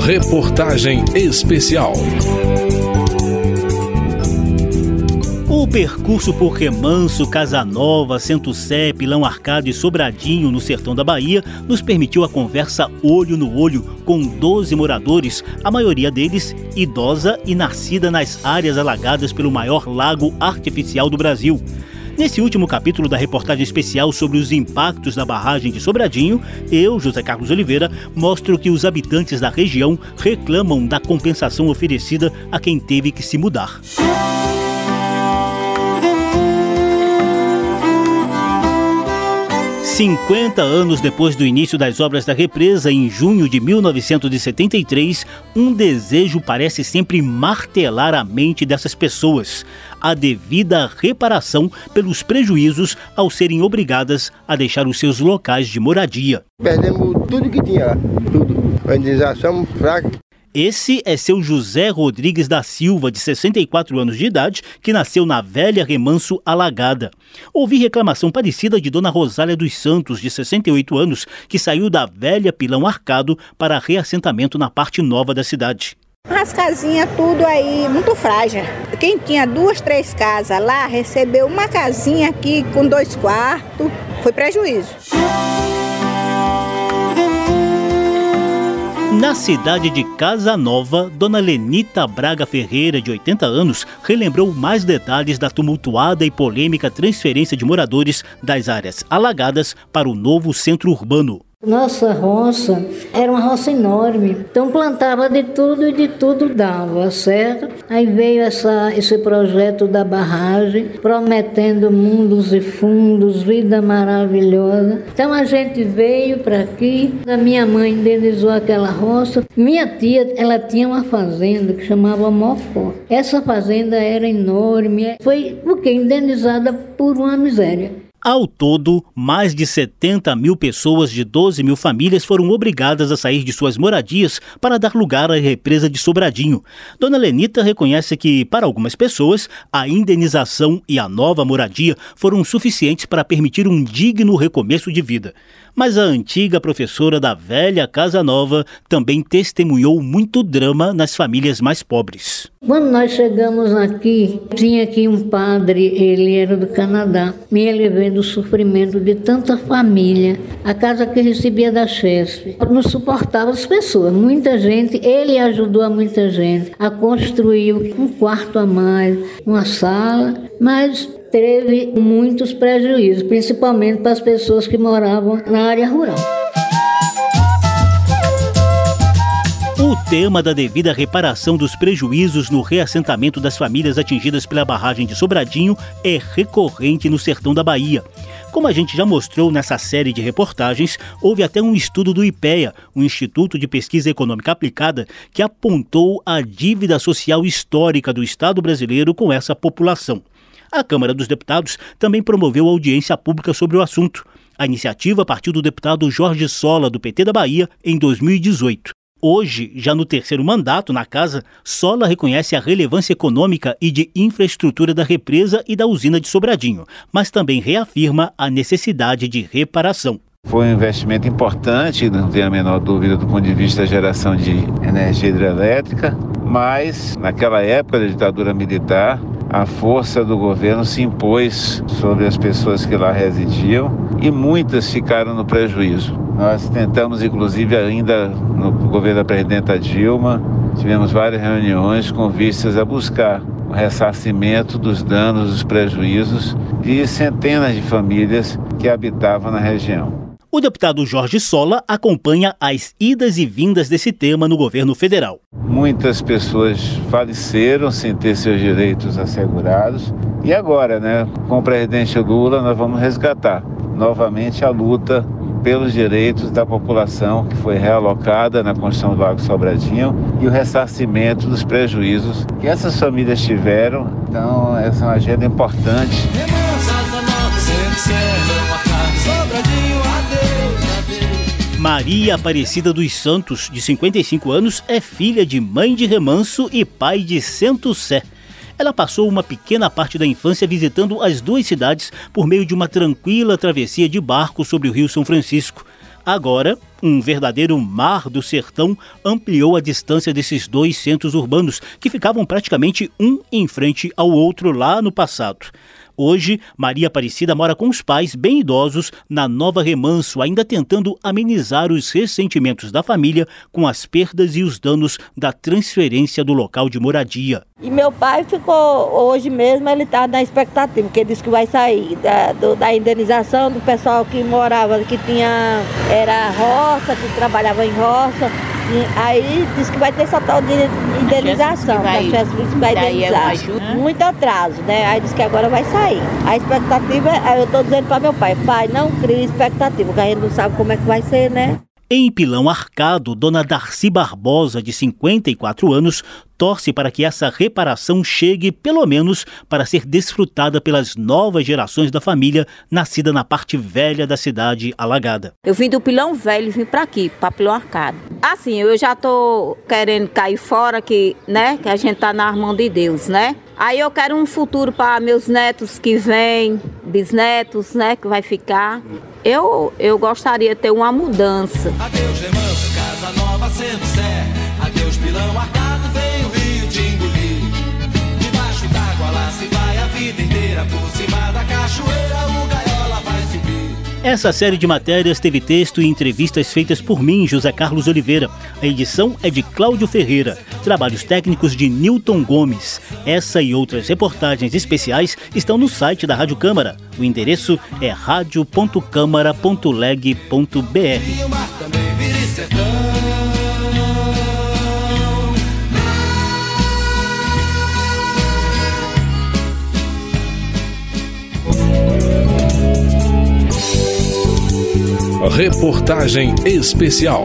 Reportagem especial. O percurso por Remanso, Casanova, Centro Sé, Pilão Arcado e Sobradinho, no sertão da Bahia, nos permitiu a conversa olho no olho com 12 moradores, a maioria deles idosa e nascida nas áreas alagadas pelo maior lago artificial do Brasil. Nesse último capítulo da reportagem especial sobre os impactos da barragem de Sobradinho, eu, José Carlos Oliveira, mostro que os habitantes da região reclamam da compensação oferecida a quem teve que se mudar. 50 anos depois do início das obras da represa, em junho de 1973, um desejo parece sempre martelar a mente dessas pessoas: a devida reparação pelos prejuízos ao serem obrigadas a deixar os seus locais de moradia. Perdemos tudo que tinha, tudo. A indenização fraca. Esse é seu José Rodrigues da Silva, de 64 anos de idade, que nasceu na velha Remanso Alagada. Ouvi reclamação parecida de Dona Rosália dos Santos, de 68 anos, que saiu da velha Pilão Arcado para reassentamento na parte nova da cidade. As casinhas tudo aí muito frágil. Quem tinha duas, três casas lá recebeu uma casinha aqui com dois quartos. Foi prejuízo. Na cidade de Casa Nova, Dona Lenita Braga Ferreira, de 80 anos, relembrou mais detalhes da tumultuada e polêmica transferência de moradores das áreas alagadas para o novo centro urbano. Nossa roça era uma roça enorme, então plantava de tudo e de tudo dava, certo? Aí veio essa, esse projeto da barragem, prometendo mundos e fundos, vida maravilhosa. Então a gente veio para aqui, a minha mãe indenizou aquela roça. Minha tia, ela tinha uma fazenda que chamava Mocó. Essa fazenda era enorme, foi o que indenizada por uma miséria. Ao todo, mais de 70 mil pessoas de 12 mil famílias foram obrigadas a sair de suas moradias para dar lugar à represa de Sobradinho. Dona Lenita reconhece que, para algumas pessoas, a indenização e a nova moradia foram suficientes para permitir um digno recomeço de vida mas a antiga professora da velha Casa Nova também testemunhou muito drama nas famílias mais pobres. Quando nós chegamos aqui, tinha aqui um padre, ele era do Canadá, me ele o sofrimento de tanta família, a casa que recebia da chefe, não suportava as pessoas, muita gente, ele ajudou a muita gente a construir um quarto a mais, uma sala, mas teve muitos prejuízos, principalmente para as pessoas que moravam na área rural. Tema da devida reparação dos prejuízos no reassentamento das famílias atingidas pela barragem de Sobradinho é recorrente no sertão da Bahia. Como a gente já mostrou nessa série de reportagens, houve até um estudo do IPEA, o Instituto de Pesquisa Econômica Aplicada, que apontou a dívida social histórica do Estado brasileiro com essa população. A Câmara dos Deputados também promoveu audiência pública sobre o assunto. A iniciativa partiu do deputado Jorge Sola, do PT da Bahia, em 2018. Hoje, já no terceiro mandato na casa, Sola reconhece a relevância econômica e de infraestrutura da represa e da usina de Sobradinho, mas também reafirma a necessidade de reparação. Foi um investimento importante, não tenho a menor dúvida, do ponto de vista da geração de energia hidrelétrica, mas naquela época da ditadura militar, a força do governo se impôs sobre as pessoas que lá residiam e muitas ficaram no prejuízo. Nós tentamos, inclusive, ainda no governo da presidenta Dilma, tivemos várias reuniões com vistas a buscar o ressarcimento dos danos, dos prejuízos de centenas de famílias que habitavam na região. O deputado Jorge Sola acompanha as idas e vindas desse tema no governo federal. Muitas pessoas faleceram sem ter seus direitos assegurados e agora, né, com o presidente Lula, nós vamos resgatar novamente a luta pelos direitos da população que foi realocada na construção do Lago Sobradinho e o ressarcimento dos prejuízos que essas famílias tiveram. Então, essa é uma agenda importante. Maria Aparecida dos Santos, de 55 anos, é filha de mãe de remanso e pai de Cento Sé. Ela passou uma pequena parte da infância visitando as duas cidades por meio de uma tranquila travessia de barco sobre o Rio São Francisco. Agora, um verdadeiro mar do sertão ampliou a distância desses dois centros urbanos, que ficavam praticamente um em frente ao outro lá no passado. Hoje, Maria Aparecida mora com os pais bem idosos na Nova Remanso, ainda tentando amenizar os ressentimentos da família com as perdas e os danos da transferência do local de moradia. E meu pai ficou, hoje mesmo, ele está na expectativa, porque disse que vai sair da, do, da indenização do pessoal que morava, que tinha, era roça, que trabalhava em roça, aí disse que vai ter essa tal de indenização, que a chefe vai indenizar. Muito atraso, né? Aí disse que agora vai sair. A expectativa, eu estou dizendo para meu pai, pai, não crie expectativa, porque a gente não sabe como é que vai ser, né? Em Pilão Arcado, dona Darcy Barbosa, de 54 anos, torce para que essa reparação chegue, pelo menos, para ser desfrutada pelas novas gerações da família nascida na parte velha da cidade alagada. Eu vim do Pilão Velho vim para aqui, para Pilão Arcado. Assim, eu já tô querendo cair fora que, né, que a gente tá na mão de Deus, né? Aí eu quero um futuro para meus netos que vêm, bisnetos, né, que vai ficar. Eu, eu gostaria de ter uma mudança. Adeus, Essa série de matérias teve texto e entrevistas feitas por mim, José Carlos Oliveira. A edição é de Cláudio Ferreira. Trabalhos técnicos de Newton Gomes. Essa e outras reportagens especiais estão no site da Rádio Câmara. O endereço é radio.câmara.leg.br. Reportagem especial.